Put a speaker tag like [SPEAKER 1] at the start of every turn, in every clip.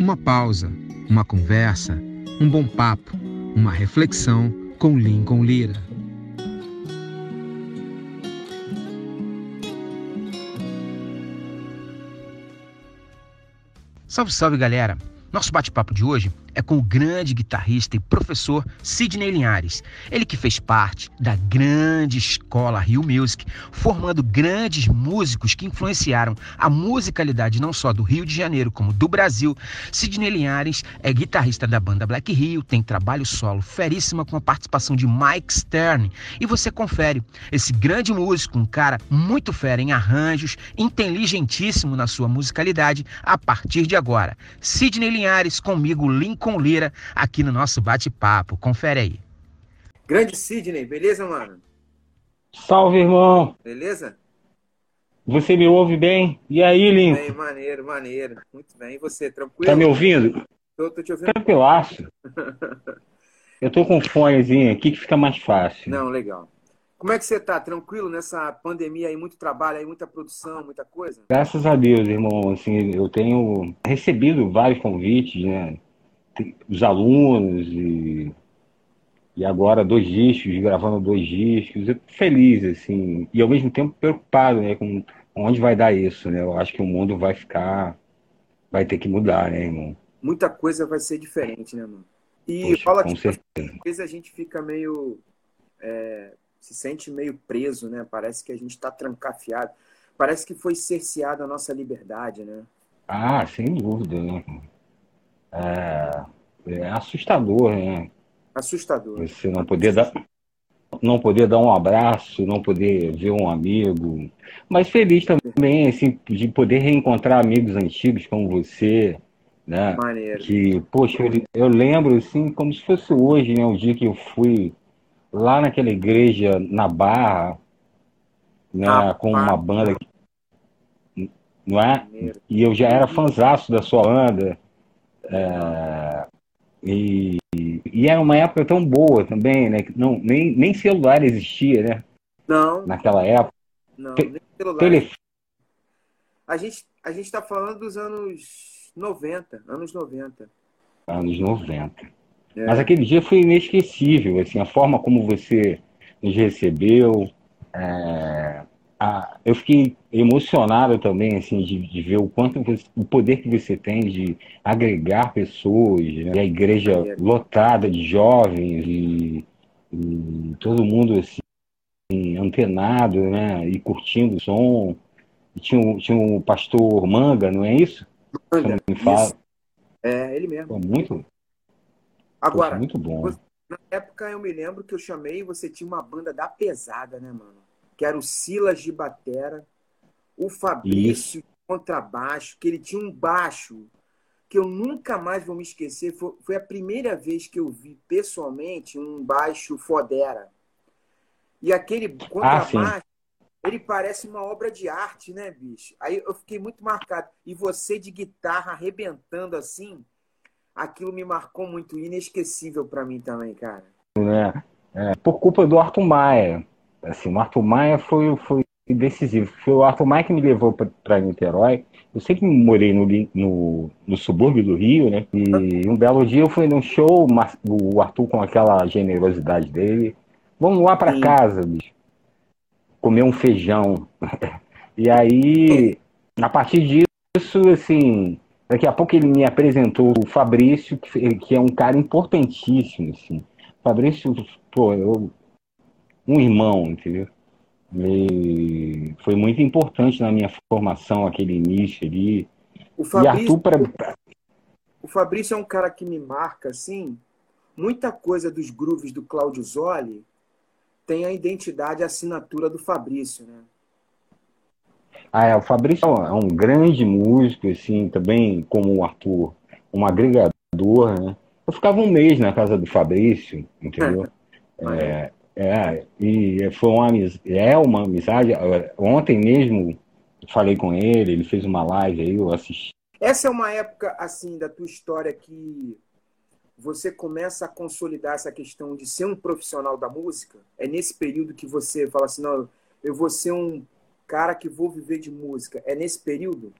[SPEAKER 1] Uma pausa, uma conversa, um bom papo, uma reflexão com Lincoln Lira. Salve, salve galera! Nosso bate-papo de hoje é com o grande guitarrista e professor Sidney Linhares. Ele que fez parte da grande escola Rio Music, formando grandes músicos que influenciaram a musicalidade não só do Rio de Janeiro, como do Brasil. Sidney Linhares é guitarrista da banda Black Rio, tem trabalho solo feríssima com a participação de Mike Stern. E você confere esse grande músico, um cara muito fera em arranjos, inteligentíssimo na sua musicalidade, a partir de agora. Sidney Linhares comigo, Lincoln Lira, aqui no nosso bate-papo. Confere aí.
[SPEAKER 2] Grande Sidney, beleza, mano?
[SPEAKER 3] Salve, irmão.
[SPEAKER 2] Beleza?
[SPEAKER 3] Você me ouve bem? E aí, Lincoln?
[SPEAKER 2] Bem, maneiro, maneiro. Muito bem. E você, tranquilo?
[SPEAKER 3] Tá me ouvindo?
[SPEAKER 2] Tô, tô te ouvindo.
[SPEAKER 3] Tranquilaço. Eu tô com um fonezinho aqui que fica mais fácil.
[SPEAKER 2] Não, legal. Como é que você tá? Tranquilo nessa pandemia aí? Muito trabalho aí, muita produção, muita coisa?
[SPEAKER 3] Graças a Deus, irmão. Assim, eu tenho recebido vários convites, né? Os alunos e, e agora dois discos, gravando dois discos. Eu tô feliz, assim, e ao mesmo tempo preocupado, né? Com onde vai dar isso, né? Eu acho que o mundo vai ficar, vai ter que mudar, né, irmão?
[SPEAKER 2] Muita coisa vai ser diferente, né, mano? E
[SPEAKER 3] Poxa,
[SPEAKER 2] fala que
[SPEAKER 3] certeza.
[SPEAKER 2] às vezes a gente fica meio. é, se sente meio preso, né? Parece que a gente tá trancafiado. Parece que foi cerceada a nossa liberdade, né?
[SPEAKER 3] Ah, sem dúvida, né? É, é assustador, né?
[SPEAKER 2] Assustador.
[SPEAKER 3] Você não poder dar, não poder dar um abraço, não poder ver um amigo, mas feliz também, assim, de poder reencontrar amigos antigos como você, né?
[SPEAKER 2] Maneiro.
[SPEAKER 3] Que, poxa, eu, eu lembro, assim, como se fosse hoje, né? O dia que eu fui lá naquela igreja na Barra, né?
[SPEAKER 2] Ah,
[SPEAKER 3] Com uma banda, não é? E eu já era fanzaço da sua banda. É, e, e era uma época tão boa também, né? que Não, nem, nem celular existia, né?
[SPEAKER 2] Não,
[SPEAKER 3] Naquela época.
[SPEAKER 2] não,
[SPEAKER 3] Te-
[SPEAKER 2] nem celular.
[SPEAKER 3] Telefone.
[SPEAKER 2] A gente, a gente tá falando dos anos 90, anos 90.
[SPEAKER 3] Anos 90.
[SPEAKER 2] É.
[SPEAKER 3] Mas aquele dia foi inesquecível, assim, a forma como você nos recebeu. é, a- eu fiquei emocionado também, assim, de, de ver o quanto você- o poder que você tem de agregar pessoas, né? E a igreja
[SPEAKER 2] Maneiro.
[SPEAKER 3] lotada de jovens e, e todo mundo assim antenado, né? E curtindo o som. E tinha, o- tinha o pastor Manga, não é isso?
[SPEAKER 2] Manga,
[SPEAKER 3] Me fala.
[SPEAKER 2] isso. É, ele mesmo.
[SPEAKER 3] Pô, muito,
[SPEAKER 2] Agora,
[SPEAKER 3] poxa, muito bom.
[SPEAKER 2] você- na época eu me lembro que eu chamei e você tinha uma banda da pesada, né, mano? Que era o Silas de Batera, o Fabrício de contrabaixo, que ele tinha um baixo que eu nunca mais vou me esquecer. Foi, foi a primeira vez que eu vi pessoalmente um baixo fodera. E aquele contrabaixo, ele parece uma obra de arte, né, bicho? Aí eu fiquei muito marcado. E você de guitarra arrebentando assim, aquilo me marcou muito, inesquecível pra mim também, cara.
[SPEAKER 3] né? É, por culpa do Arthur Maia. Assim, o Arthur Maia foi, foi decisivo. Foi o Arthur Maia que me levou para Niterói. Eu sempre morei no, no, no subúrbio do Rio, né? E um belo dia eu fui num show, o Arthur com aquela generosidade dele. Vamos lá para casa, bicho. Comer um feijão. E aí, a partir disso, assim, daqui a pouco ele me apresentou o Fabrício, que, que é um cara importantíssimo, assim. Fabrício, pô, eu, um irmão, entendeu? E foi muito importante na minha formação, aquele início ali.
[SPEAKER 2] O
[SPEAKER 3] E
[SPEAKER 2] Fabrício,
[SPEAKER 3] Arthur, pra,
[SPEAKER 2] o Fabrício é um cara que me marca, assim, muita coisa dos grooves do Claudio Zoli tem a identidade, a assinatura do Fabrício, né?
[SPEAKER 3] Ah, é, o Fabrício é um grande músico, assim, também como o Arthur, um agregador, né? Eu ficava um mês na casa do Fabrício, entendeu? É, é, e foi uma, é uma amizade. Ontem mesmo falei com ele, ele fez uma live aí, eu assisti.
[SPEAKER 2] Essa é uma época, assim, da tua história que você começa a consolidar essa questão de ser um profissional da música? É nesse período que você fala assim, não, eu vou ser um cara que vou viver de música. É nesse período?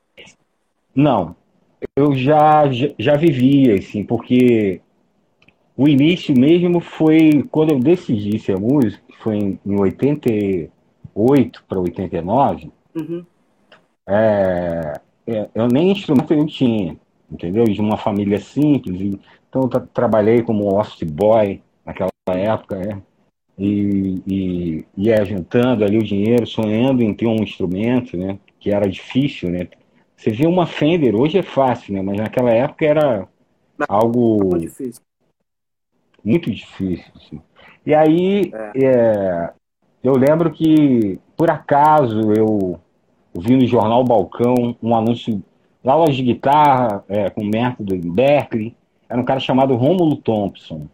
[SPEAKER 3] Não, eu já, já vivia, assim, porque o início mesmo foi quando eu decidi ser músico, que foi em, em 88 para 89. Uhum. É, é, eu nem instrumento eu tinha, entendeu? De uma família simples. Então eu trabalhei como office boy naquela época, é, e, e ia juntando ali o dinheiro, sonhando em ter um instrumento, né? Que era difícil, né? Você vê uma Fender, hoje é fácil, né? Mas naquela época era algo muito difícil. Muito difícil assim. E aí, é. É, eu lembro que, por acaso, eu vi no jornal Balcão um anúncio aulas de guitarra é, com método em Berkeley. Era um cara chamado Rômulo Thompson.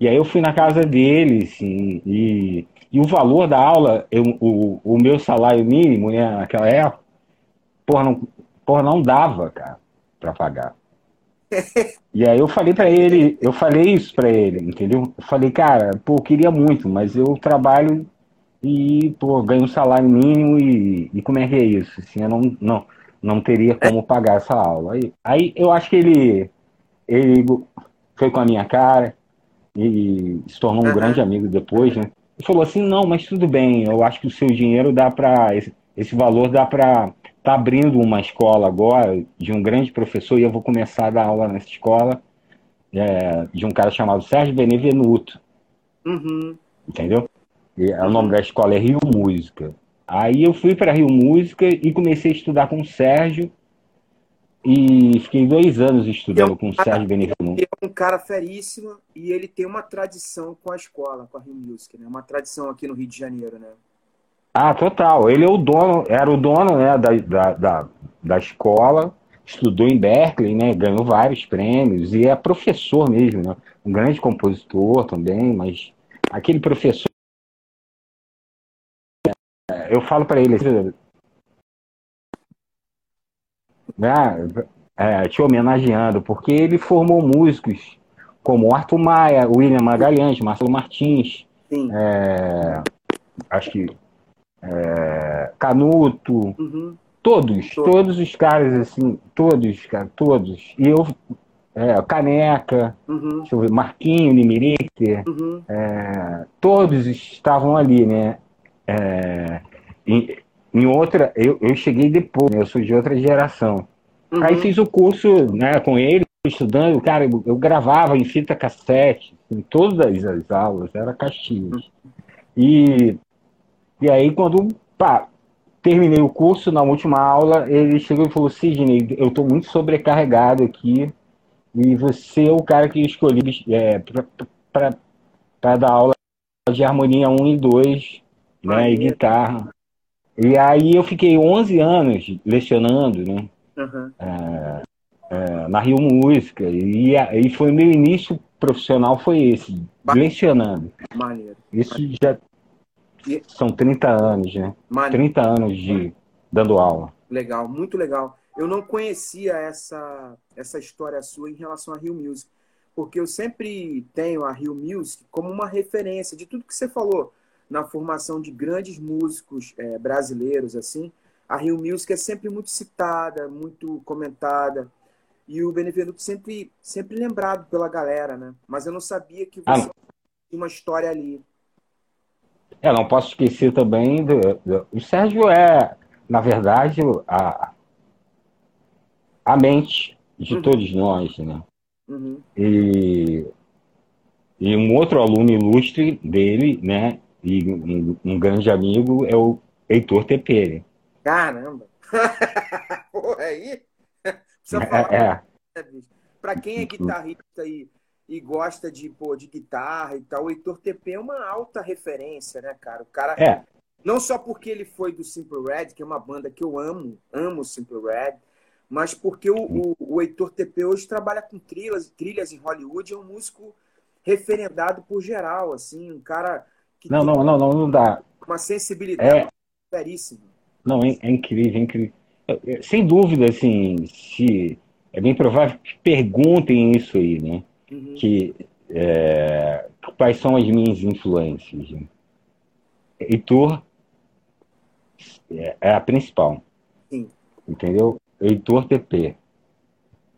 [SPEAKER 3] E aí eu fui na casa dele, assim, e, e o valor da aula, eu, o, o meu salário mínimo, né, naquela época, porra, não, porra, não dava, cara, pra pagar. e aí eu falei para ele, eu falei isso para ele, entendeu? Eu falei, cara, pô, eu queria muito, mas eu trabalho e, pô, ganho um salário mínimo e, e como é que é isso? Assim, eu não, não, não teria como pagar essa aula. Aí, aí eu acho que ele, ele foi com a minha cara e se tornou um uhum. grande amigo depois, né? E falou assim, não, mas tudo bem, eu acho que o seu dinheiro dá para esse, esse valor dá para está abrindo uma escola agora de um grande professor e eu vou começar a dar aula nessa escola é, de um cara chamado Sérgio Benevenuto. Uhum. Entendeu? E, o nome da escola é Rio Música. Aí eu fui para Rio Música e comecei a estudar com o Sérgio e fiquei dois anos estudando é um com o Sérgio Benevenuto.
[SPEAKER 2] É um cara feríssimo e ele tem uma tradição com a escola, com a Rio Music, né? Uma tradição aqui no Rio de Janeiro, né?
[SPEAKER 3] Ah, total. Ele é o dono, era o dono né, da, da, da, da escola, estudou em Berkeley, né, ganhou vários prêmios e é professor mesmo, né, um grande compositor também, mas aquele professor, eu falo para ele, né, é, te homenageando, porque ele formou músicos como Arthur Maia, William Magalhães, Marcelo Martins, é, acho que é, Canuto, uhum. todos, todos, todos os caras, assim, todos, cara, todos. E eu, é, Caneca, uhum. deixa eu ver, Marquinho, Nimirique, uhum. é, todos estavam ali, né? É, em, outra, eu, eu cheguei depois, né? eu sou de outra geração. Uhum. Aí fiz o curso né, com ele, estudando, cara, eu, eu gravava em fita cassete, em todas as aulas, era Caxias. Uhum. E e aí, quando pá, terminei o curso, na última aula, ele chegou e falou: Sidney, eu estou muito sobrecarregado aqui e você é o cara que eu escolhi é, para dar aula de harmonia 1 e 2, né, e guitarra. E aí eu fiquei 11 anos lecionando, né, uhum. é, é, na Rio Música, e, e foi meu início profissional foi esse, lecionando. Maneiro. Isso já e... São 30 anos, né? Mano, 30 anos de dando aula.
[SPEAKER 2] Legal, muito legal. Eu não conhecia essa, essa história sua em relação a Rio Music, porque eu sempre tenho a Rio Music como uma referência de tudo que você falou na formação de grandes músicos é, brasileiros, assim. A Rio Music é sempre muito citada, muito comentada. E o Benevenuto sempre, sempre lembrado pela galera, né? Mas eu não sabia que você ah. tinha uma história ali.
[SPEAKER 3] É, não posso esquecer também do, do, o Sérgio é, na verdade, a, a mente de uhum. todos nós, né? Uhum. E, e um outro aluno ilustre dele, né? E um, um grande amigo é o Heitor Tepere.
[SPEAKER 2] Caramba! Porra, aí? Precisa falar. É, é. Para quem é guitarrista aí e gosta de, pô, de guitarra e tal, o Heitor TP é uma alta referência, né, cara? O cara. É. Não só porque ele foi do Simple Red, que é uma banda que eu amo, amo o Simple Red, mas porque o, o, o Heitor TP hoje trabalha com trilhas, trilhas em Hollywood, é um músico referendado por geral, assim, um cara
[SPEAKER 3] não, não, não, não, não dá.
[SPEAKER 2] Uma sensibilidade é...
[SPEAKER 3] Não, é, é incrível, é incrível. Sem dúvida, assim, se é bem provável que perguntem isso aí, né? uhum. que é, quais são as minhas influências. Heitor é, é a principal. Sim. Entendeu? Heitor TP.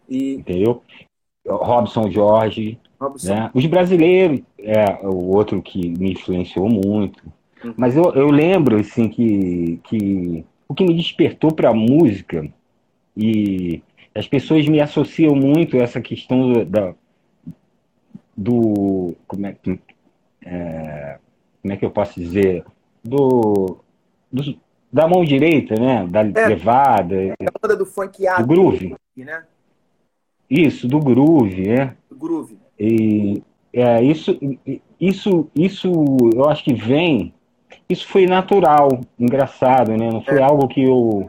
[SPEAKER 3] E... Entendeu? Robson Jorge. Né? Os brasileiros, é o outro que me influenciou muito. Uhum. Mas eu, eu lembro, assim, que, que o que me despertou para a música e as pessoas me associam muito a essa questão do, da, do como é, é, como é que eu posso dizer do, do da mão direita, né? Da é, levada. É
[SPEAKER 2] a banda do funk
[SPEAKER 3] do groove. Né? Isso, do groove, né?
[SPEAKER 2] Do groove.
[SPEAKER 3] E é, isso, isso, isso eu acho que vem. Isso foi natural, engraçado, né? Não foi é. algo que eu.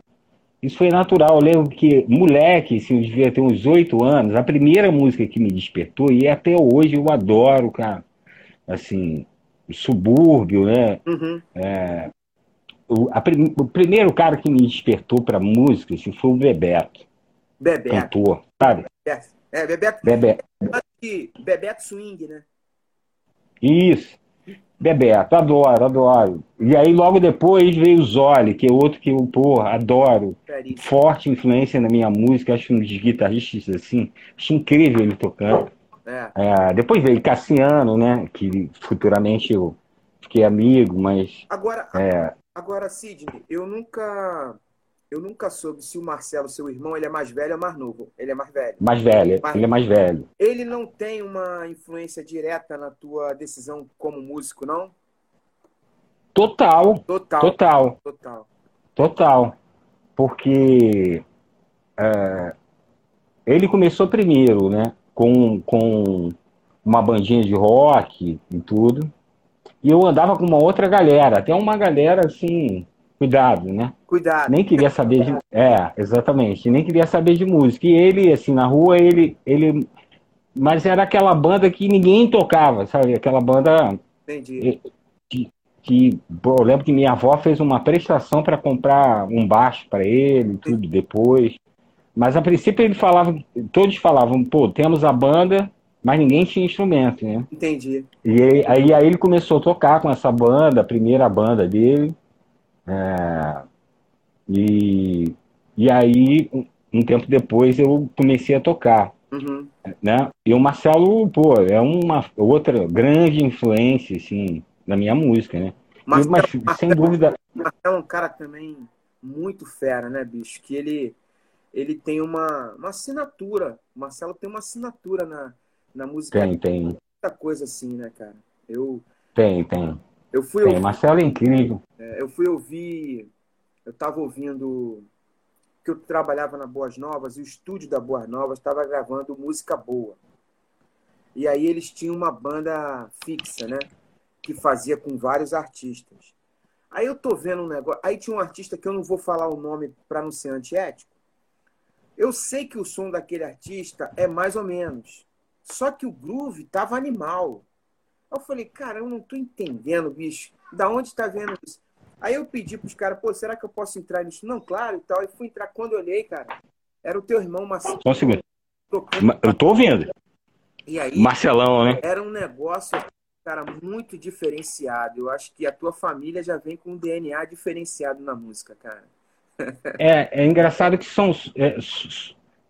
[SPEAKER 3] Isso foi natural. Eu lembro que, moleque, se eu devia ter uns oito anos, a primeira música que me despertou, e até hoje eu adoro, cara. Assim, subúrbio, né? Uhum. É, o, a, o, primeiro cara que me despertou para música assim, foi o Bebeto.
[SPEAKER 2] Bebeto.
[SPEAKER 3] Cantor, sabe?
[SPEAKER 2] É, Bebeto.
[SPEAKER 3] Bebeto.
[SPEAKER 2] Bebeto Swing, né?
[SPEAKER 3] Isso. Bebeto, adoro, adoro. E aí logo depois veio o Zoli, que é outro que eu, porra, adoro. Caríssimo. Forte influência na minha música, acho um dos guitarristas assim, acho incrível ele tocando. É. É, depois veio Cassiano, né? Que futuramente eu fiquei amigo, mas.
[SPEAKER 2] Agora,
[SPEAKER 3] é...
[SPEAKER 2] agora Sidney, eu nunca. Eu nunca soube se o Marcelo, seu irmão, ele é mais velho ou mais novo. Ele é mais velho.
[SPEAKER 3] Mais velho, mais... ele é mais velho.
[SPEAKER 2] Ele não tem uma influência direta na tua decisão como músico, não?
[SPEAKER 3] Total.
[SPEAKER 2] Total.
[SPEAKER 3] Total.
[SPEAKER 2] Total.
[SPEAKER 3] Total. Porque é, ele começou primeiro, né? com, com uma bandinha de rock e tudo. E eu andava com uma outra galera, até uma galera assim, cuidado, né?
[SPEAKER 2] Cuidado.
[SPEAKER 3] Nem queria saber de. É, exatamente. Nem queria saber de música. E ele, assim, na rua, ele. ele mas era aquela banda que ninguém tocava, sabe? Aquela banda.
[SPEAKER 2] Entendi.
[SPEAKER 3] Que, que eu lembro que minha avó fez uma prestação para comprar um baixo para ele, tudo depois. Mas a princípio ele falava, todos falavam, pô, temos a banda, mas ninguém tinha instrumento, né?
[SPEAKER 2] Entendi.
[SPEAKER 3] E aí, aí, aí ele começou a tocar com essa banda, a primeira banda dele. É, e, e aí, um tempo depois, eu comecei a tocar. Uhum. Né? E o Marcelo, pô, é uma outra grande influência, assim, na minha música, né?
[SPEAKER 2] Marcelo, mas, Marcelo, sem dúvida. Marcelo é um cara também muito fera, né, bicho? Que ele ele tem uma, uma assinatura. O Marcelo tem uma assinatura na, na música.
[SPEAKER 3] Tem, tem.
[SPEAKER 2] Muita coisa assim, né, cara? Eu.
[SPEAKER 3] Tem, tem.
[SPEAKER 2] Eu fui
[SPEAKER 3] tem, ouvir, Marcelo é incrível.
[SPEAKER 2] É, eu fui ouvir. Eu tava ouvindo. Que eu trabalhava na Boas Novas e o estúdio da Boas Novas estava gravando música boa. E aí eles tinham uma banda fixa, né? Que fazia com vários artistas. Aí eu tô vendo um negócio. Aí tinha um artista que eu não vou falar o nome para não ser antiético eu sei que o som daquele artista é mais ou menos. Só que o groove tava animal. Eu falei, cara, eu não tô entendendo, bicho. Da onde tá vendo isso? Aí eu pedi pros caras, pô, será que eu posso entrar nisso? Não, claro e tal. E fui entrar. Quando eu olhei, cara, era o teu irmão Marcelo.
[SPEAKER 3] Só um segundo. Eu tô ouvindo.
[SPEAKER 2] E aí,
[SPEAKER 3] Marcelão, né?
[SPEAKER 2] Era um negócio, cara, muito diferenciado. Eu acho que a tua família já vem com um DNA diferenciado na música, cara.
[SPEAKER 3] É, é engraçado que são é,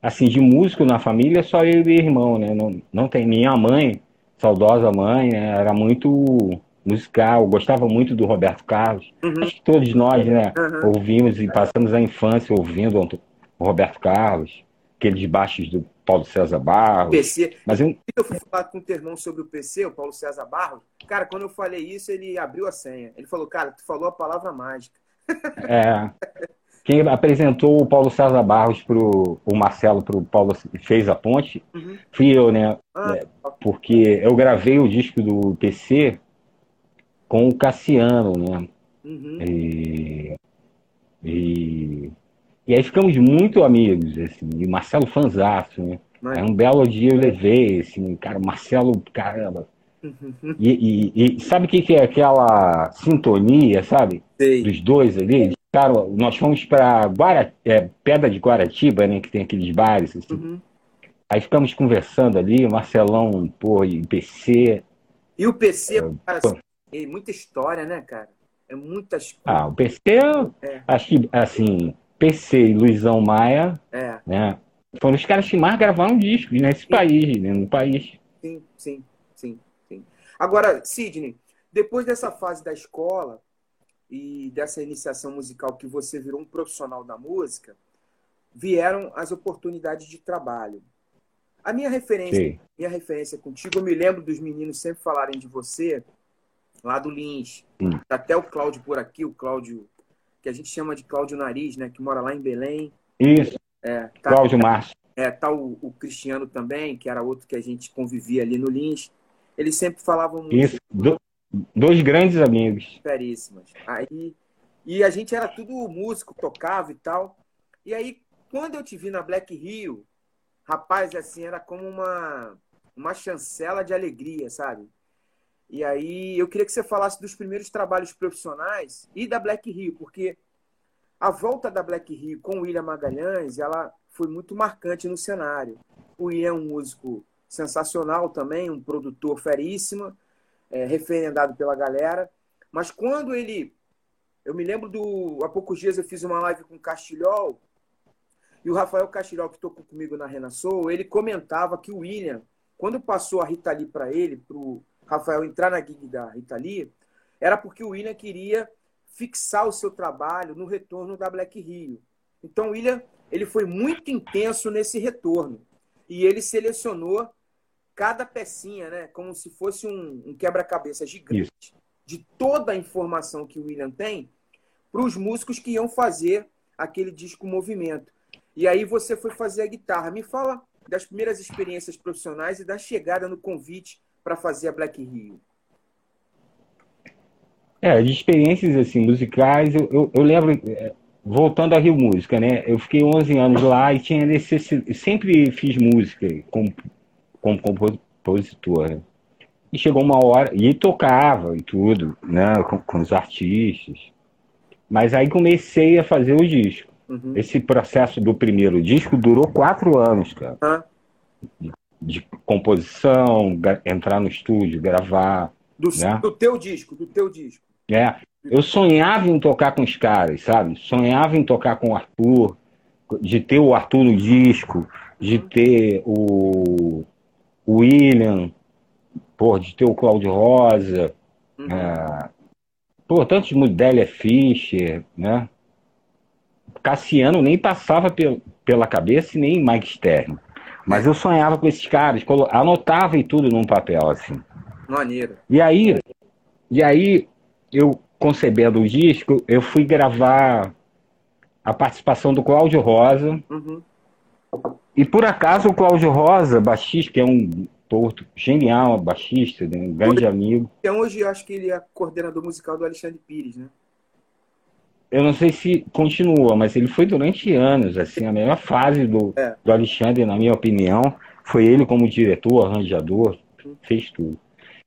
[SPEAKER 3] assim de músico na família só eu e irmão, né? Não, não tem minha mãe, saudosa mãe, né? era muito musical, gostava muito do Roberto Carlos. Uhum. Acho que todos nós, né, uhum. ouvimos e passamos a infância ouvindo o Roberto Carlos, aqueles baixos do Paulo César Barros.
[SPEAKER 2] PC. Mas eu... eu fui falar com o teu irmão sobre o PC, o Paulo César Barros. Cara, quando eu falei isso, ele abriu a senha. Ele falou, cara, tu falou a palavra mágica.
[SPEAKER 3] É. Quem apresentou o Paulo César Barros para o Marcelo, para o Paulo fez a ponte, uhum. fui eu, né? Ah. É, porque eu gravei o disco do PC com o Cassiano, né? Uhum. E, e, e, aí ficamos muito amigos, assim, e Marcelo fanzaço, né? Mas... Aí um belo dia eu levei, assim, cara, Marcelo, caramba. Uhum. E, e, e, sabe o que, que é aquela sintonia, sabe? Sei. Dos dois ali? Cara, nós fomos para Guara... é, Pedra de Guaratiba, né? Que tem aqueles bares, assim. Uhum. Aí ficamos conversando ali, o Marcelão, pô, e PC.
[SPEAKER 2] E o PC, é, cara, assim, é muita história, né, cara? É muitas
[SPEAKER 3] Ah, o PC, é. acho que, assim, PC e Luizão Maia, é. né? foram os caras que mais gravaram discos nesse sim. país, né, no país.
[SPEAKER 2] Sim, sim, sim, sim. Agora, Sidney, depois dessa fase da escola e dessa iniciação musical que você virou um profissional da música, vieram as oportunidades de trabalho. A minha referência, Sim. minha referência contigo, eu me lembro dos meninos sempre falarem de você, lá do Lins. Hum. Até o Cláudio por aqui, o Cláudio, que a gente chama de Cláudio Nariz, né? Que mora lá em Belém.
[SPEAKER 3] Isso. É, tá, Cláudio Márcio.
[SPEAKER 2] É, tá o, o, Cristiano também, que era outro que a gente convivia ali no Lins. Eles sempre falavam muito.
[SPEAKER 3] Isso. Do, dois grandes amigos.
[SPEAKER 2] Seríssimas. Aí, e a gente era tudo músico, tocava e tal. E aí, quando eu te vi na Black Rio, rapaz, assim, era como uma, uma chancela de alegria, sabe? E aí eu queria que você falasse dos primeiros trabalhos profissionais e da Black Rio, porque a volta da Black Rio com o William Magalhães, ela foi muito marcante no cenário. O William é um músico sensacional também, um produtor feríssimo, é, referendado pela galera. Mas quando ele. Eu me lembro do. Há poucos dias eu fiz uma live com o Castilhol, e o Rafael Castilhol, que tocou comigo na Renassou, ele comentava que o William, quando passou a Rita Lee para ele, para o Rafael entrar na gig da Rita Lee, era porque o William queria fixar o seu trabalho no retorno da Black Rio. Então o William ele foi muito intenso nesse retorno. E ele selecionou cada pecinha, né, como se fosse um, um quebra-cabeça gigante Isso. de toda a informação que o William tem para os músicos que iam fazer aquele disco movimento. E aí você foi fazer a guitarra. Me fala das primeiras experiências profissionais e da chegada no convite para fazer a Black Rio.
[SPEAKER 3] É, de experiências assim musicais, eu, eu, eu lembro, é, voltando a Rio Música, né? Eu fiquei 11 anos lá e tinha necessidade, sempre fiz música como, como compositor. Né? E chegou uma hora, e tocava e tudo, né, com, com os artistas. Mas aí comecei a fazer o disco. Uhum. Esse processo do primeiro disco durou quatro anos, cara. Ah. De, de, composição, entrar no estúdio, gravar.
[SPEAKER 2] Do,
[SPEAKER 3] né?
[SPEAKER 2] do teu disco, do teu disco.
[SPEAKER 3] É. Eu sonhava em tocar com os caras, sabe? Sonhava em tocar com o Arthur, de ter o Arthur no disco, de uhum. ter o, o William, pô, de ter o Cláudio Rosa, uhum. é, pô, tantos Délia Fischer, né? Cassiano nem passava pela cabeça e nem Mike Stern. Mas eu sonhava com esses caras, anotava e tudo num papel, assim.
[SPEAKER 2] Maneiro.
[SPEAKER 3] E aí, e aí eu concebendo o disco, eu fui gravar a participação do Cláudio Rosa. Uhum. E por acaso o Cláudio Rosa, baixista, que é um porto genial, baixista, né, um grande amigo.
[SPEAKER 2] Então hoje eu acho que ele é coordenador musical do Alexandre Pires, né?
[SPEAKER 3] eu não sei se continua, mas ele foi durante anos, assim, a melhor fase do, é. do Alexandre, na minha opinião, foi ele como diretor, arranjador, fez tudo.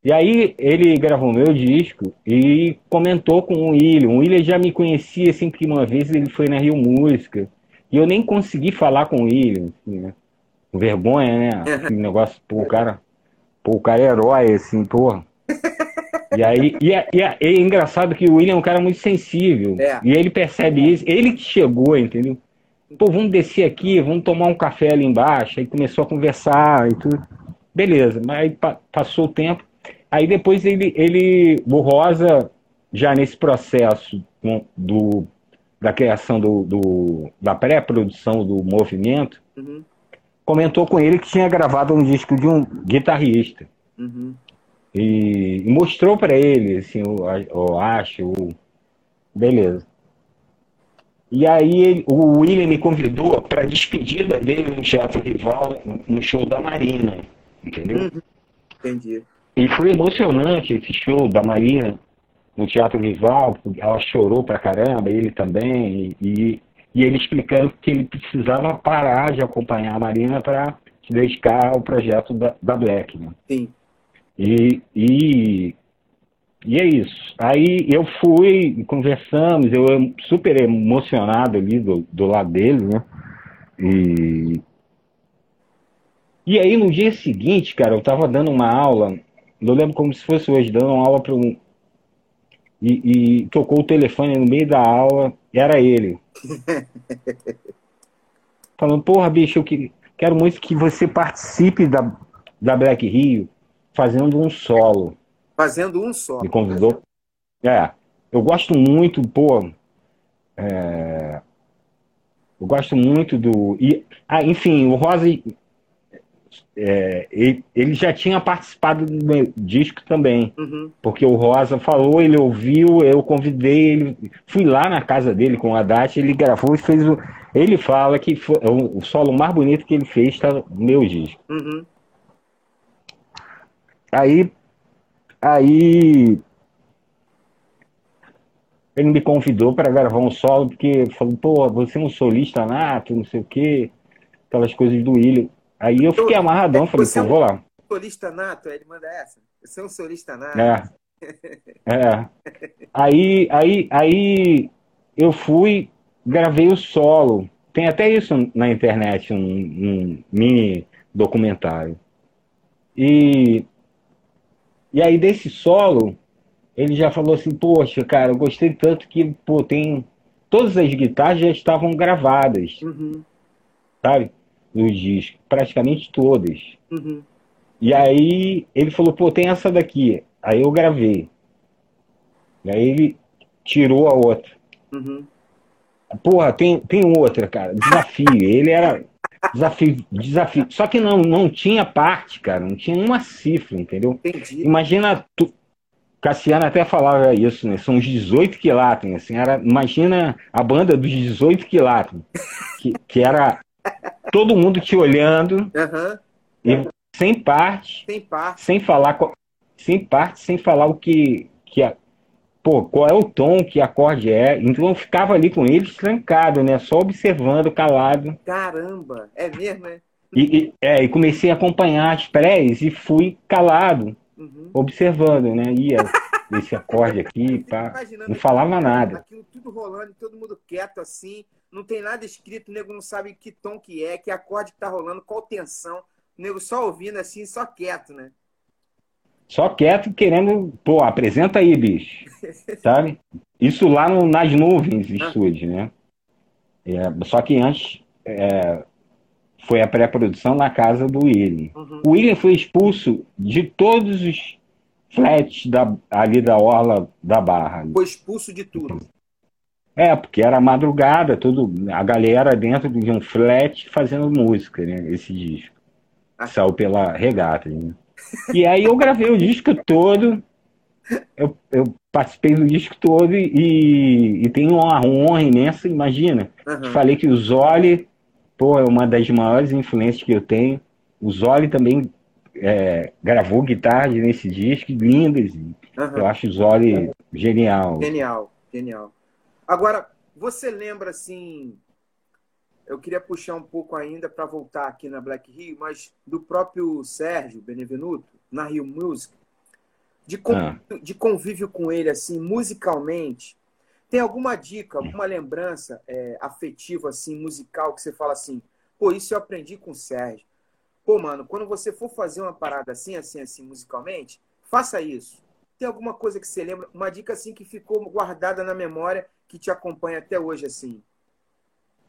[SPEAKER 3] E aí ele gravou meu disco e comentou com o William. O William já me conhecia, assim, que uma vez ele foi na Rio Música. E eu nem consegui falar com o William, assim, né? Vergonha, né? Aquele negócio, pô, o cara, pô, o cara é herói, assim, porra. E aí, e é, e é, é, engraçado que o William é um cara muito sensível. É. E ele percebe isso. Ele que chegou, entendeu? Pô, vamos descer aqui, vamos tomar um café ali embaixo. Aí começou a conversar e tudo. Beleza, mas aí pa passou o tempo. Aí depois ele, ele, o Rosa, já nesse processo do, da criação do, do da pré-produção do movimento, uhum. comentou com ele que tinha gravado um disco de um guitarrista. Uhum. E, e mostrou para ele, assim, eu, eu acho, beleza. E aí ele, o William me convidou para a despedida dele no Teatro Rival, no show da Marina, entendeu? Uhum.
[SPEAKER 2] Entendi.
[SPEAKER 3] E foi emocionante esse show da Marina no Teatro Rival, ela chorou pra caramba, ele também, e, e ele explicando que ele precisava parar de acompanhar a Marina para se dedicar ao projeto da, da Black. Né?
[SPEAKER 2] Sim.
[SPEAKER 3] E, e, e é isso. Aí eu fui, conversamos, eu super emocionado ali do, do lado dele, né? E, e aí no dia seguinte, cara, eu tava dando uma aula, eu lembro como se fosse hoje, dando uma aula para um. E, e tocou o telefone no meio da aula, era ele. falando, porra, bicho, eu que, quero muito que você participe da, da Black Rio fazendo um solo.
[SPEAKER 2] Fazendo um solo.
[SPEAKER 3] Me convidou. É, eu gosto muito, pô. É, eu gosto muito do. E, ah, enfim, o Rosa. É, ele, já tinha participado do meu disco também. Uhum. Porque o Rosa falou, ele ouviu, eu convidei ele. Fui lá na casa dele com o Haddad, ele gravou e fez o. Ele fala que foi, o, o solo mais bonito que ele fez está no meu disco. Uhum. Aí. Aí ele me convidou para gravar um solo, porque falou, pô, você é um solista nato, não sei o quê, aquelas coisas do William. Aí eu fiquei amarradão, falei, pô, é um vou lá.
[SPEAKER 2] Solista nato, ele manda essa. Você é um solista nato.
[SPEAKER 3] É. é. Aí, aí, aí eu fui, gravei o solo. Tem até isso na internet, um, um mini documentário. E, e aí desse solo, ele já falou assim, poxa, cara, eu gostei tanto que, pô, tem. Todas as guitarras já estavam gravadas. Uhum. Sabe? Nos discos. Praticamente todas. Uhum. E aí ele falou, pô, tem essa daqui. Aí eu gravei. E aí ele tirou a outra. Uhum. Porra, tem, tem outra, cara. Desafio. ele era. Desafio, desafio. Só que não, não tinha parte, cara. Não tinha uma cifra, entendeu? Entendi. Imagina tu, Cassiano até falava isso, né? São os 18 quilates, assim, era, imagina a banda dos 18 quilates, que, que era todo mundo te olhando, uhum. e sem parte, sem parte, sem falar, sem parte, sem falar o que, que a, pô, qual é o tom, que acorde é. Então eu ficava ali com eles trancado, né? Só observando, calado.
[SPEAKER 2] Caramba, é mesmo, é?
[SPEAKER 3] E, e, é, e comecei a acompanhar as prés e fui calado uhum. observando, né? Ia esse acorde aqui, pá. Não falava nada.
[SPEAKER 2] Aquilo tudo rolando, todo mundo quieto assim, não tem nada escrito, o nego não sabe que tom que é, que acorde que tá rolando, qual tensão. O nego só ouvindo assim, só quieto, né?
[SPEAKER 3] Só quieto, querendo, pô, apresenta aí, bicho. Sabe? Isso lá no, nas nuvens, ah. estúdio, né? É, só que antes, é, foi a pré-produção na casa do William. Uhum. O William foi expulso de todos os flats da, ali da orla da Barra.
[SPEAKER 2] Foi expulso de tudo.
[SPEAKER 3] É, porque era madrugada, tudo, a galera dentro de um flat fazendo música, né? Esse disco. Ah. Saiu pela regata. Né? E aí eu gravei o disco todo. Eu, eu participei do disco todo e, e tenho uma honra imensa, imagina. Uhum. Falei que o Zoli pô, é uma das maiores influências que eu tenho. O Zoli também é, gravou guitarras nesse disco, lindas. Uhum. Eu acho o Zoli genial.
[SPEAKER 2] Genial, genial. Agora, você lembra assim. Eu queria puxar um pouco ainda para voltar aqui na Black Rio, mas do próprio Sérgio Benevenuto, na Rio Music, de, convívio, ah. de convívio com ele, assim, musicalmente, tem alguma dica, alguma lembrança é, afetiva, assim, musical, que você fala assim, pô, isso eu aprendi com o Sérgio. Pô, mano, quando você for fazer uma parada assim, assim, assim, musicalmente, faça isso. Tem alguma coisa que você lembra? Uma dica, assim, que ficou guardada na memória, que te acompanha até hoje, assim?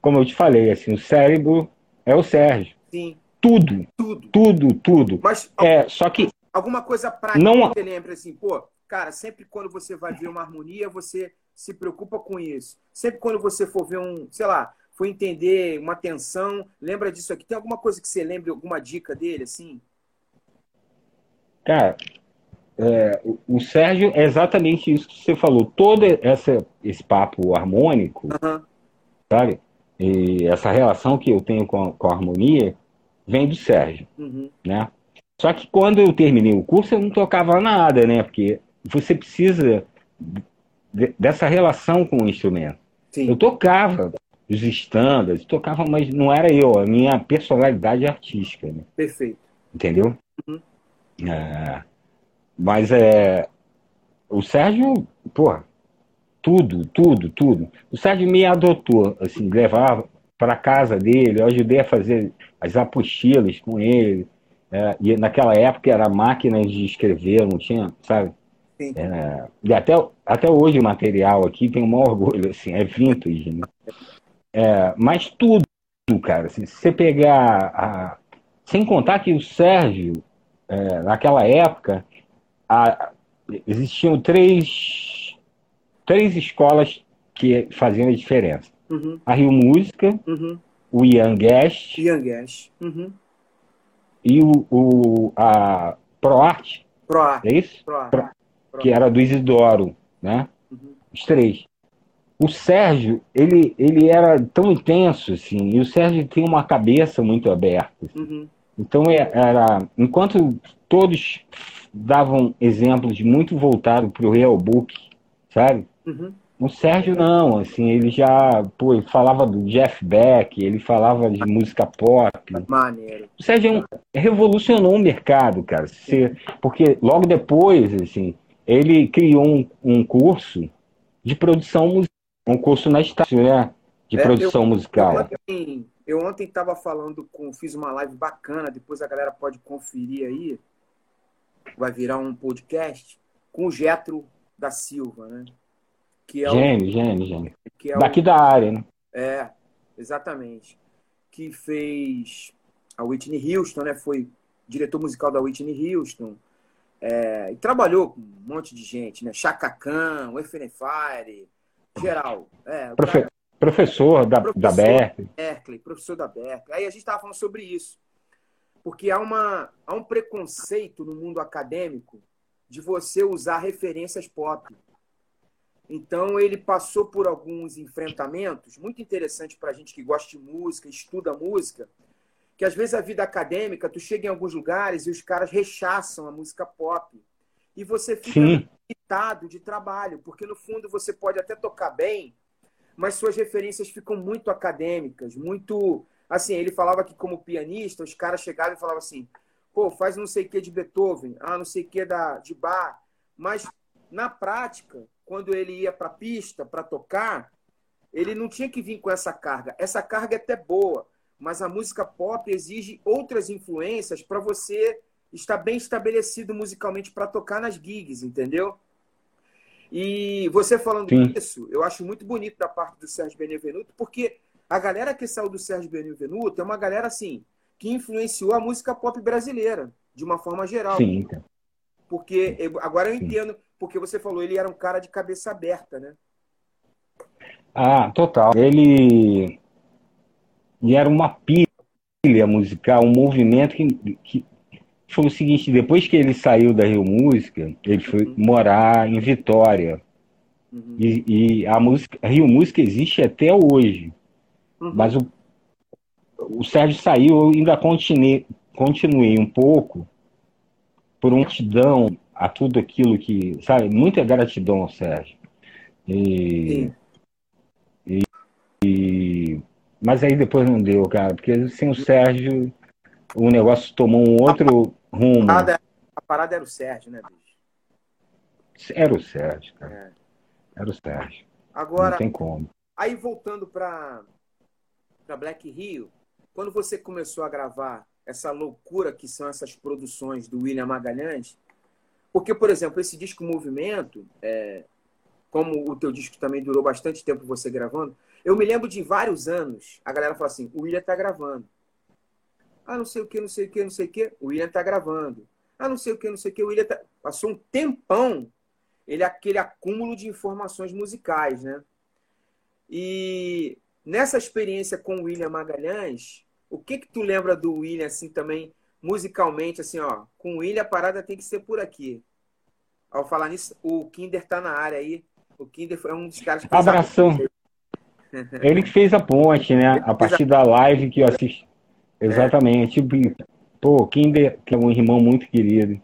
[SPEAKER 3] Como eu te falei, assim, o cérebro é o Sérgio. Sim. Tudo. Tudo. Tudo, tudo. Mas, é, só que...
[SPEAKER 2] Alguma coisa prática não... que você lembra, assim, pô, cara, sempre quando você vai ver uma harmonia, você se preocupa com isso. Sempre quando você for ver um, sei lá, for entender uma tensão, lembra disso aqui. Tem alguma coisa que você lembre, alguma dica dele, assim?
[SPEAKER 3] Cara, é, o Sérgio é exatamente isso que você falou. Todo essa, esse papo harmônico, uhum. sabe? E essa relação que eu tenho com a, com a harmonia vem do Sérgio, uhum. né? Só que quando eu terminei o curso, eu não tocava nada, né? Porque você precisa dessa relação com o instrumento. Sim. Eu tocava os estándares, tocava, mas não era eu, a minha personalidade artística. Né?
[SPEAKER 2] Perfeito.
[SPEAKER 3] Entendeu? Uhum. É, mas é. O Sérgio, pô, tudo, tudo, tudo. O Sérgio me adotou, assim, levava para casa dele, eu ajudei a fazer as apostilas com ele. É, e naquela época era máquina de escrever, não tinha, sabe? É, e até, até hoje o material aqui tem um maior orgulho, assim, é vintage, né? É, mas tudo, cara. Se você pegar. A... Sem contar que o Sérgio, é, naquela época, a... existiam três, três escolas que faziam a diferença. Uhum. A Rio Música, uhum. o Ian Guest,
[SPEAKER 2] Ian Guest. Uhum.
[SPEAKER 3] e o, o, a ProArt.
[SPEAKER 2] ProArt.
[SPEAKER 3] É isso? ProArt. Pro... Pro... Que era do Isidoro, né? Uhum. Os três o Sérgio, ele, ele era tão intenso, assim, e o Sérgio tem uma cabeça muito aberta. Assim. Uhum. Então, é, era, enquanto todos davam exemplos muito voltados para o Real Book, sabe? Uhum. O Sérgio não, assim, ele já pô, ele falava do Jeff Beck, ele falava de música pop.
[SPEAKER 2] Maneiro.
[SPEAKER 3] O Sérgio é revolucionou o mercado, cara. Você, porque logo depois, assim, ele criou um, um curso de produção musical um curso na estácio, né? De é, produção eu, musical.
[SPEAKER 2] Eu ontem, eu ontem estava falando com. Fiz uma live bacana, depois a galera pode conferir aí. Vai virar um podcast com o Getro da Silva, né?
[SPEAKER 3] Que é gênio, o, gênio, gênio. Que é Daqui o, da área, né?
[SPEAKER 2] É, exatamente. Que fez a Whitney Houston, né? Foi diretor musical da Whitney Houston. É, e trabalhou com um monte de gente, né? Chaka Khan, Fire, geral. É,
[SPEAKER 3] Profe cara... Professor da, professor da Berkeley.
[SPEAKER 2] Berkeley. Professor da Berkeley. Aí a gente estava falando sobre isso. Porque há, uma, há um preconceito no mundo acadêmico de você usar referências pop. Então ele passou por alguns enfrentamentos muito interessantes para a gente que gosta de música, estuda música, que às vezes a vida acadêmica, tu chega em alguns lugares e os caras rechaçam a música pop. E você fica Sim limitado de trabalho, porque no fundo você pode até tocar bem, mas suas referências ficam muito acadêmicas, muito. Assim, ele falava que, como pianista, os caras chegavam e falavam assim: pô, faz não sei o que de Beethoven, ah, não sei o que da, de Bach. Mas, na prática, quando ele ia para a pista para tocar, ele não tinha que vir com essa carga. Essa carga é até boa, mas a música pop exige outras influências para você estar bem estabelecido musicalmente para tocar nas gigs, entendeu? E você falando Sim. isso, eu acho muito bonito da parte do Sérgio Benevenuto, porque a galera que saiu do Sérgio Benevenuto é uma galera assim que influenciou a música pop brasileira de uma forma geral.
[SPEAKER 3] Sim.
[SPEAKER 2] Porque agora eu entendo, porque você falou, ele era um cara de cabeça aberta, né?
[SPEAKER 3] Ah, total. Ele, ele era uma pilha musical, um movimento que, que foi o seguinte, depois que ele saiu da Rio Música, ele foi uhum. morar em Vitória. Uhum. E, e, a música, a Rio Música existe até hoje. Uhum. Mas o, o Sérgio saiu, eu ainda continuei, continuei um pouco por uma gratidão a tudo aquilo que, sabe, muita gratidão ao Sérgio. E, e, e, mas aí depois não deu, cara, porque sem o Sérgio o negócio tomou um outro a, rumo. A
[SPEAKER 2] parada, a parada, era o Sérgio, né, bicho?
[SPEAKER 3] Era o Sérgio, cara. É. Era o Sérgio.
[SPEAKER 2] Agora,
[SPEAKER 3] Não tem como.
[SPEAKER 2] Aí voltando para Black Rio, quando você começou a gravar essa loucura que são essas produções do William Magalhães, porque, por exemplo, esse disco Movimento, é, como o teu disco também durou bastante tempo você gravando, eu me lembro de vários anos, a galera fala assim, o William tá gravando. Ah, não sei o que, não sei o que, não sei o que. O William tá gravando. Ah, não sei o que, não sei o que. O William tá... Passou um tempão ele aquele acúmulo de informações musicais, né? E nessa experiência com o William Magalhães, o que que tu lembra do William assim também musicalmente assim, ó, com o William a parada tem que ser por aqui. Ao falar nisso, o Kinder tá na área aí. O Kinder foi um dos caras que
[SPEAKER 3] Abração. Ele que fez a ponte, né? A partir da live que eu assisti. Exatamente. É. Pô, Kinder, que é um irmão muito querido.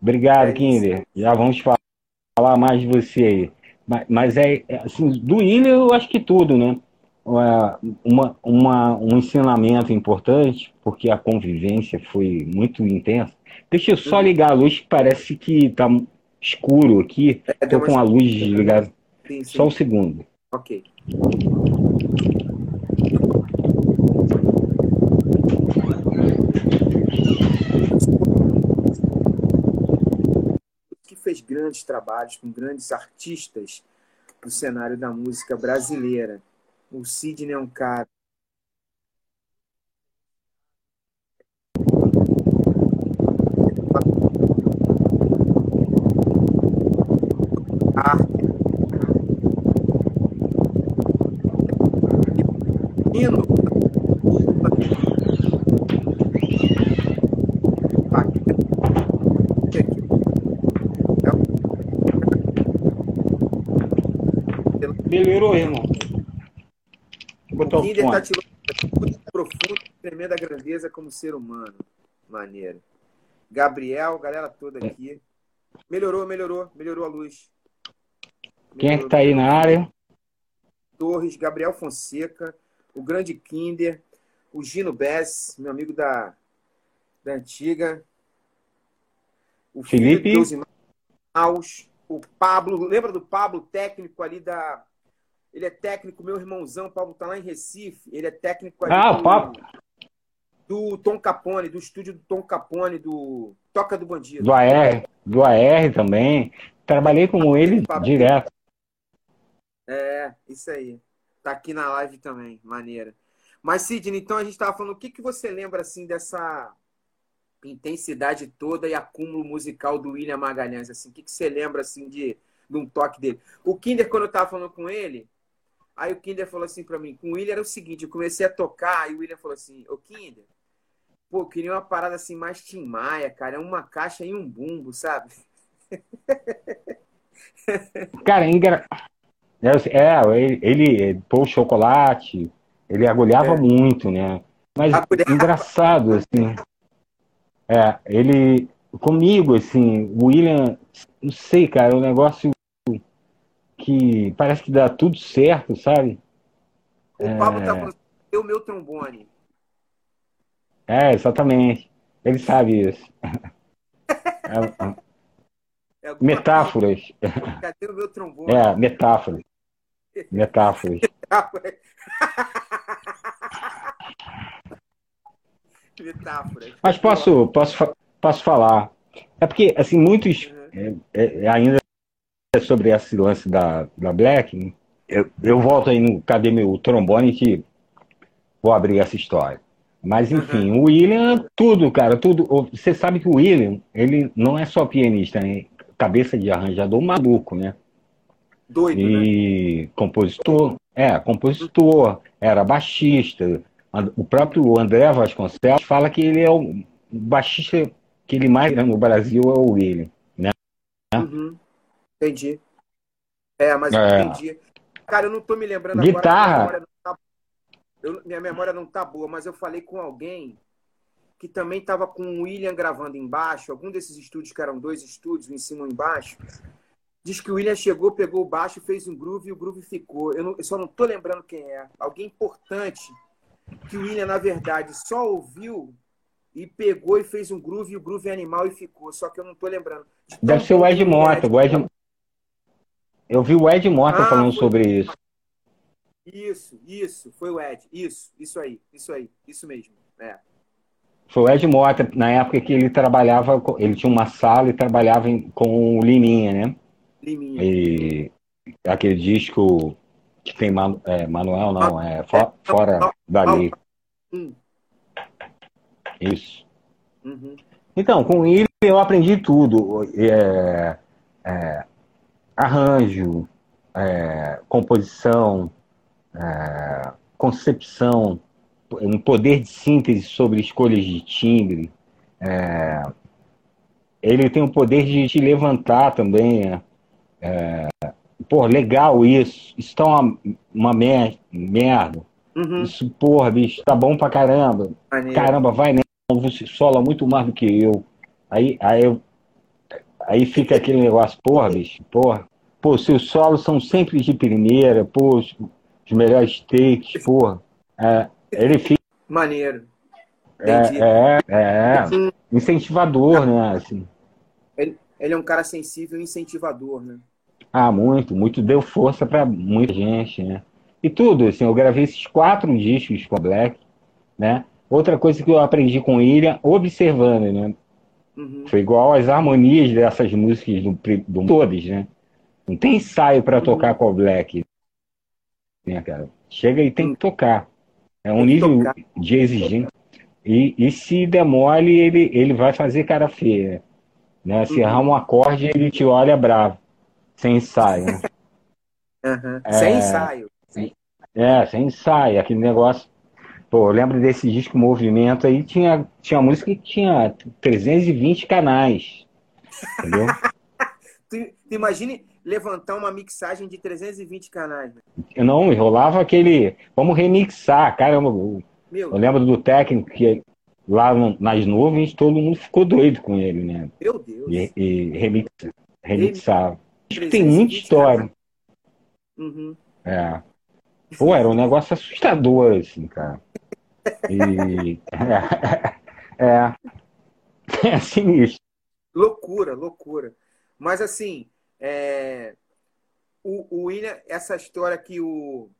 [SPEAKER 3] Obrigado, é Kinder. Já vamos falar mais de você aí. Mas, mas é, é, assim, do William eu acho que tudo, né? Uma, uma, um ensinamento importante, porque a convivência foi muito intensa. Deixa eu só uhum. ligar a luz, que parece que tá escuro aqui. Estou é, com a luz desligada. Sim, sim. Só um segundo.
[SPEAKER 2] Ok. fez grandes trabalhos com grandes artistas do cenário da música brasileira. O Sidney é um cara. Ah.
[SPEAKER 3] Melhorou, irmão.
[SPEAKER 2] Botou o Kinder tá tirando profundo, tremenda grandeza como ser humano. Maneiro. Gabriel, galera toda aqui. Melhorou, melhorou, melhorou a luz.
[SPEAKER 3] Melhorou, Quem é que tá aí na área?
[SPEAKER 2] Torres, Gabriel Fonseca, o grande Kinder, o Gino Bess, meu amigo da, da antiga.
[SPEAKER 3] O Felipe.
[SPEAKER 2] Aos, o Pablo, lembra do Pablo, técnico ali da. Ele é técnico, meu irmãozão, o Pablo tá lá em Recife. Ele é técnico.
[SPEAKER 3] Ah, do, Pablo.
[SPEAKER 2] Do Tom Capone, do estúdio do Tom Capone, do Toca do Bandido.
[SPEAKER 3] Do AR, do AR também. Trabalhei com ele direto.
[SPEAKER 2] É, isso aí. Tá aqui na live também, maneira. Mas, Sidney, então a gente estava falando, o que, que você lembra assim dessa intensidade toda e acúmulo musical do William Magalhães? Assim, o que, que você lembra assim de, de um toque dele? O Kinder, quando eu estava falando com ele, aí o Kinder falou assim para mim, com o William era o seguinte, eu comecei a tocar, e o William falou assim, ô Kinder, pô, eu queria uma parada assim mais Tim Maia, cara, é uma caixa e um bumbo, sabe?
[SPEAKER 3] Cara, é engra... É, ele, ele pôs chocolate, ele agulhava é. muito, né? Mas agulhava. engraçado, assim. É, ele. Comigo, assim, o William, não sei, cara, um negócio que parece que dá tudo certo, sabe?
[SPEAKER 2] O Pablo tá é... tá falando, o meu trombone.
[SPEAKER 3] É, exatamente. Ele sabe isso. é, é metáforas.
[SPEAKER 2] Cadê o meu trombone?
[SPEAKER 3] É, metáforas. Metáforas. Metáforas. Mas posso, posso, posso falar. É porque, assim, muitos. Uhum. É, é, ainda sobre esse lance da, da Black, eu, eu volto aí no Cadê meu trombone que vou abrir essa história. Mas, enfim, uhum. o William, tudo, cara, tudo. Você sabe que o William, ele não é só pianista, né? cabeça de arranjador maluco, né?
[SPEAKER 2] Doido,
[SPEAKER 3] e né? compositor, é, compositor, era baixista. O próprio André Vasconcelos fala que ele é o baixista que ele mais no Brasil é o William?
[SPEAKER 2] Uhum. Entendi. É, mas é. entendi. Cara, eu não tô me lembrando
[SPEAKER 3] Guitarra.
[SPEAKER 2] agora. Minha memória, tá... eu, minha memória não tá boa, mas eu falei com alguém que também estava com o William gravando embaixo, algum desses estúdios que eram dois estúdios, um em cima e um embaixo. Diz que o William chegou, pegou o baixo, fez um groove e o groove ficou. Eu, não, eu só não tô lembrando quem é. Alguém importante que o William, na verdade, só ouviu e pegou e fez um groove e o groove é animal e ficou. Só que eu não tô lembrando.
[SPEAKER 3] De Deve ser o Ed Mota. O Ed... Eu vi o Ed Mota ah, falando foi... sobre isso.
[SPEAKER 2] Isso, isso, foi o Ed. Isso, isso aí, isso aí, isso mesmo. É.
[SPEAKER 3] Foi o Ed Mota, na época que ele trabalhava, ele tinha uma sala e trabalhava com o Liminha, né? Liminha. E aquele disco que tem Manu, é, Manuel, não, é for, Fora da Lei. Hum. Isso. Uhum. Então, com ele eu aprendi tudo. É, é, arranjo, é, composição, é, concepção, um poder de síntese sobre escolhas de timbre. É, ele tem o poder de te levantar também. É, é pô, legal isso. Isso tá uma, uma mer merda. Uhum. Isso, porra, bicho, tá bom pra caramba. Caramba, vai, né? Você sola muito mais do que eu. Aí, aí, eu, aí fica aquele negócio, porra, bicho, porra. Pô, seus solos são sempre de primeira, pô, os, os melhores takes, porra. É, ele fica.
[SPEAKER 2] Maneiro.
[SPEAKER 3] É, é, é, assim, incentivador, né? Assim.
[SPEAKER 2] Ele, ele é um cara sensível e incentivador, né?
[SPEAKER 3] Ah, muito, muito deu força para muita gente, né? E tudo, assim, eu gravei esses quatro discos com a Black, né? Outra coisa que eu aprendi com Ilha, observando, né? Uhum. Foi igual as harmonias dessas músicas do, do todas, né? Não tem ensaio para uhum. tocar com a Black, né, cara? Chega e tem que tocar. É um nível de exigência. E, e se demole, ele, ele vai fazer cara feia. Né? Se uhum. errar um acorde, ele te olha bravo. Sem ensaio. Né?
[SPEAKER 2] uhum. é, sem ensaio.
[SPEAKER 3] É, sem ensaio. Aquele negócio. Pô, eu lembro desse disco Movimento aí, tinha, tinha música que tinha 320 canais. Entendeu?
[SPEAKER 2] tu, tu imagine, levantar uma mixagem de 320 canais. Né?
[SPEAKER 3] Não, rolava aquele. Vamos remixar, caramba. Meu eu lembro do técnico que lá nas nuvens todo mundo ficou doido com ele, né?
[SPEAKER 2] Meu Deus.
[SPEAKER 3] E, e remix, remixava. Tem muita história.
[SPEAKER 2] Uhum.
[SPEAKER 3] É. Pô, era um negócio assustador, assim, cara. E. é. É, é sinistro.
[SPEAKER 2] Loucura, loucura. Mas assim, é, o, o William, essa história que o,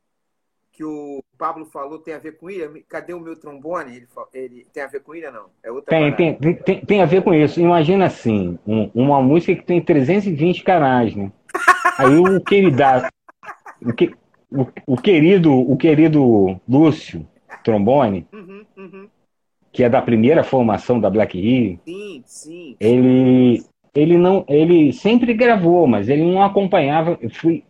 [SPEAKER 2] que o Pablo falou tem a ver com William? Cadê o meu trombone? Ele, ele tem a ver com William, não? É outra
[SPEAKER 3] tem, tem, tem, tem, a ver com isso. Imagina assim, um, uma música que tem 320 canais, né? Aí o que ele dá. O, que, o, o querido, o querido Lúcio Trombone,
[SPEAKER 2] uhum, uhum.
[SPEAKER 3] que é da primeira formação da Black
[SPEAKER 2] Hill, sim, sim.
[SPEAKER 3] ele ele não, ele sempre gravou, mas ele não acompanhava. Eu fui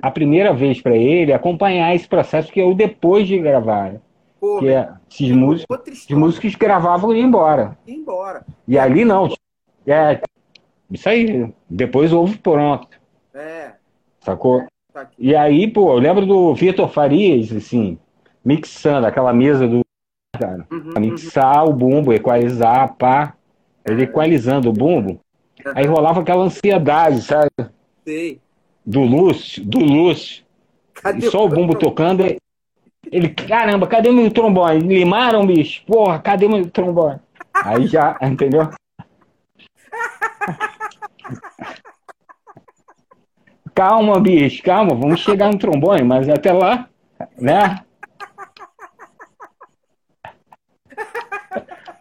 [SPEAKER 3] a primeira vez para ele acompanhar esse processo que eu depois de gravar. Pô, que é, esses músicos, os músicos gravavam e iam embora.
[SPEAKER 2] Ia embora.
[SPEAKER 3] E ali não. É, isso aí. Depois houve pronto.
[SPEAKER 2] É.
[SPEAKER 3] Sacou? Tá e aí, pô, eu lembro do Vitor Farias, assim, mixando aquela mesa do. Cara, uhum, mixar uhum. o bumbo, equalizar, pá. Ele equalizando o bumbo. Aí rolava aquela ansiedade, sabe?
[SPEAKER 2] Sei.
[SPEAKER 3] Do Lúcio, do Lúcio. Cadê e só o bumbo tocando. Ele, caramba, cadê meu trombone? Limaram, bicho? Porra, cadê meu trombone? Aí já, entendeu? calma, bicho, calma, vamos chegar no trombone, mas até lá, né?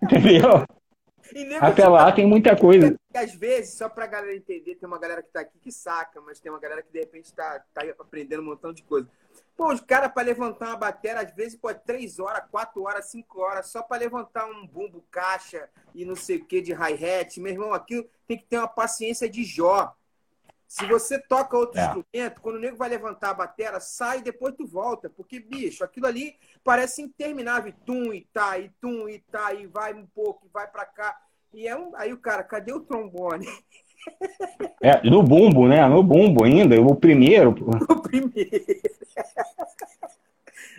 [SPEAKER 3] Entendeu? Até lá tem muita coisa.
[SPEAKER 2] Às vezes, só pra galera entender, tem uma galera que tá aqui que saca, mas tem uma galera que de repente tá, tá aprendendo um montão de coisa. Pô, os caras para levantar uma bateria, às vezes, pode três horas, quatro horas, cinco horas, só para levantar um bumbo, caixa e não sei o que de hi-hat. Meu irmão, aquilo tem que ter uma paciência de Jó. Se você toca outro é. instrumento, quando o nego vai levantar a bateria, sai e depois tu volta. Porque, bicho, aquilo ali parece interminável. Tum e tá, e tum e tá, e vai um pouco, e vai para cá. E é um... aí o cara, cadê o trombone?
[SPEAKER 3] É, no bumbo, né? No bumbo ainda, o primeiro.
[SPEAKER 2] O primeiro.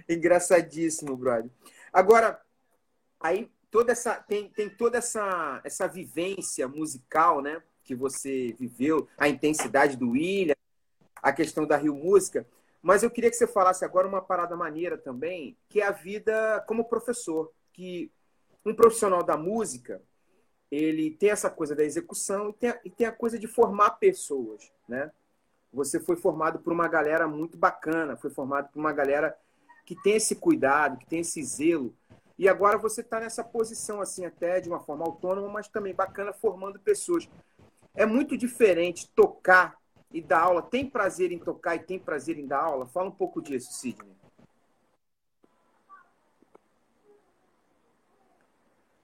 [SPEAKER 2] Engraçadíssimo, brother. Agora, aí toda essa tem, tem toda essa essa vivência musical, né? Que você viveu, a intensidade do William, a questão da Rio Música. Mas eu queria que você falasse agora uma parada maneira também, que é a vida como professor. Que um profissional da música, ele tem essa coisa da execução e tem, a, e tem a coisa de formar pessoas, né? Você foi formado por uma galera muito bacana, foi formado por uma galera que tem esse cuidado, que tem esse zelo. E agora você está nessa posição, assim, até de uma forma autônoma, mas também bacana, formando pessoas. É muito diferente tocar e dar aula. Tem prazer em tocar e tem prazer em dar aula? Fala um pouco disso, Sidney.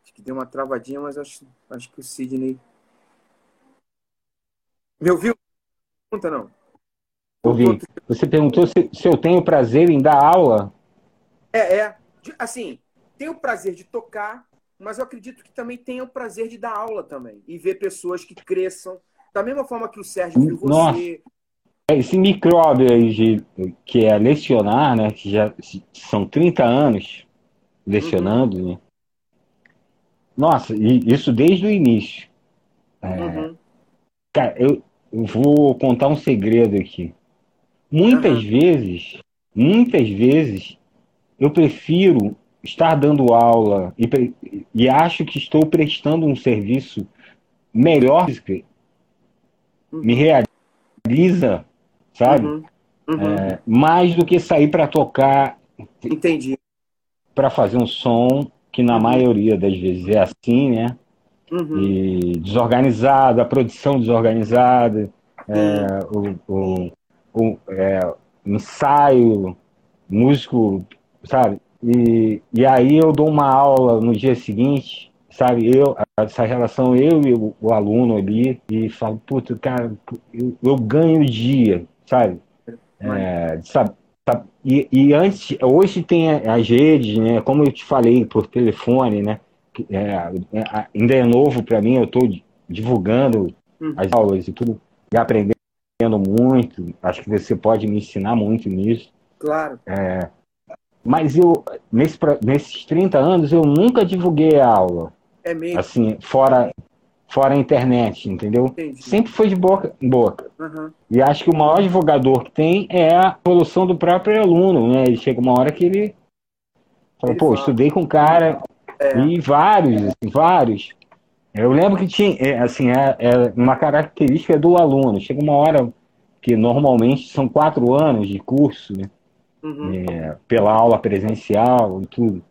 [SPEAKER 2] Acho que deu uma travadinha, mas acho, acho que o Sidney. Me ouviu? Pergunta não.
[SPEAKER 3] Ouvi. Você perguntou se, se eu tenho prazer em dar aula?
[SPEAKER 2] É, é. Assim, tenho prazer de tocar mas eu acredito que também tenha o prazer de dar aula também e ver pessoas que cresçam. Da mesma forma que o Sérgio viu você.
[SPEAKER 3] Esse micróbio aí de, que é lecionar, né? Que já são 30 anos lecionando, uhum. né? Nossa, isso desde o início. É, uhum. Cara, eu, eu, vou contar um segredo aqui. Muitas uhum. vezes, muitas vezes, eu prefiro estar dando aula e, e acho que estou prestando um serviço melhor, me realiza, sabe? Uhum. Uhum. É, mais do que sair para tocar.
[SPEAKER 2] Entendi.
[SPEAKER 3] Para fazer um som, que na uhum. maioria das vezes é assim, né? Uhum. E desorganizado, a produção desorganizada, é, o, o, o é, ensaio, músico, sabe? E, e aí eu dou uma aula no dia seguinte, sabe? Eu, essa relação eu e o, o aluno ali, e falo, puta, cara, eu, eu ganho o dia, sabe? É, sabe? E, e, antes, hoje tem as redes, né? Como eu te falei por telefone, né? É, ainda é novo para mim, eu estou divulgando uhum. as aulas e tudo, e aprendendo muito, acho que você pode me ensinar muito nisso.
[SPEAKER 2] Claro.
[SPEAKER 3] É, mas eu, nesse, nesses 30 anos, eu nunca divulguei a aula.
[SPEAKER 2] É mesmo?
[SPEAKER 3] Assim, fora, fora a internet, entendeu? Entendi. Sempre foi de boca em boca. Uhum. E acho que o maior divulgador que tem é a evolução do próprio aluno, né? Ele chega uma hora que ele fala, ele pô, fala. estudei com um cara é. e vários, assim, vários. Eu lembro que tinha, é, assim, é, é uma característica do aluno. Chega uma hora que normalmente são quatro anos de curso, né? Uhum. É, pela aula presencial e tudo.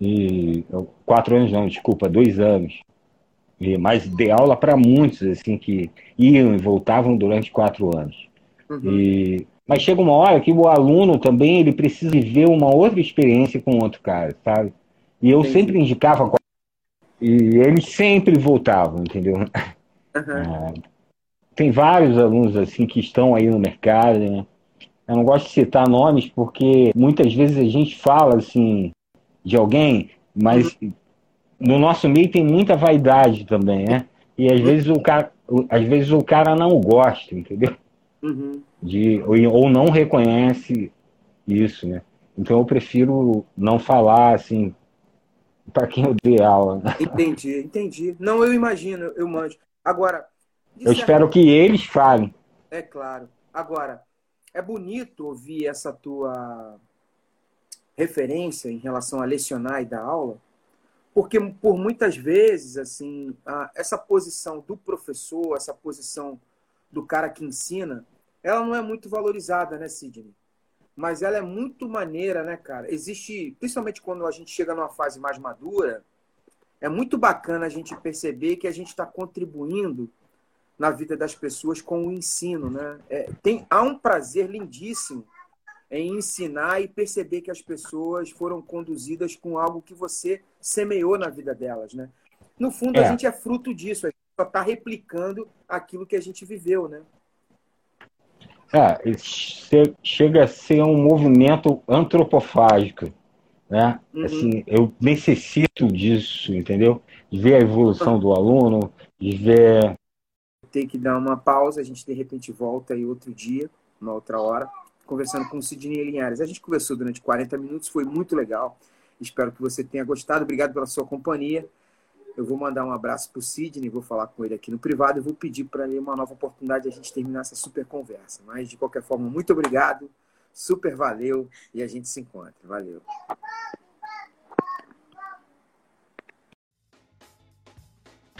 [SPEAKER 3] E quatro anos não, desculpa, dois anos. E, mas dei aula para muitos assim que iam e voltavam durante quatro anos. Uhum. E, mas chega uma hora que o aluno também ele precisa viver uma outra experiência com outro cara, sabe? E eu Entendi. sempre indicava e eles sempre voltavam, entendeu? Uhum. É, tem vários alunos assim que estão aí no mercado, né? Eu não gosto de citar nomes porque muitas vezes a gente fala assim de alguém, mas no nosso meio tem muita vaidade também, né? E às vezes o cara, às vezes o cara não gosta, entendeu? Uhum. De, ou, não reconhece isso, né? Então eu prefiro não falar assim para quem eu dei aula. Né?
[SPEAKER 2] Entendi, entendi. Não, eu imagino, eu manjo. Agora.
[SPEAKER 3] Eu espero que eles falem.
[SPEAKER 2] É claro. Agora, é bonito ouvir essa tua referência em relação a lecionar e dar aula, porque por muitas vezes assim essa posição do professor, essa posição do cara que ensina, ela não é muito valorizada, né, Sidney? Mas ela é muito maneira, né, cara? Existe, principalmente quando a gente chega numa fase mais madura, é muito bacana a gente perceber que a gente está contribuindo na vida das pessoas com o ensino, né? É, tem, há um prazer lindíssimo em ensinar e perceber que as pessoas foram conduzidas com algo que você semeou na vida delas, né? No fundo, é. a gente é fruto disso, a gente só está replicando aquilo que a gente viveu, né?
[SPEAKER 3] É, chega a ser um movimento antropofágico, né? Uhum. Assim, eu necessito disso, entendeu? De ver a evolução do aluno, de ver
[SPEAKER 2] ter que dar uma pausa, a gente de repente volta aí outro dia, uma outra hora, conversando com o Sidney Linhares. A gente conversou durante 40 minutos, foi muito legal. Espero que você tenha gostado. Obrigado pela sua companhia. Eu vou mandar um abraço para o Sidney, vou falar com ele aqui no privado e vou pedir para ele uma nova oportunidade de a gente terminar essa super conversa. Mas, de qualquer forma, muito obrigado, super valeu e a gente se encontra. Valeu.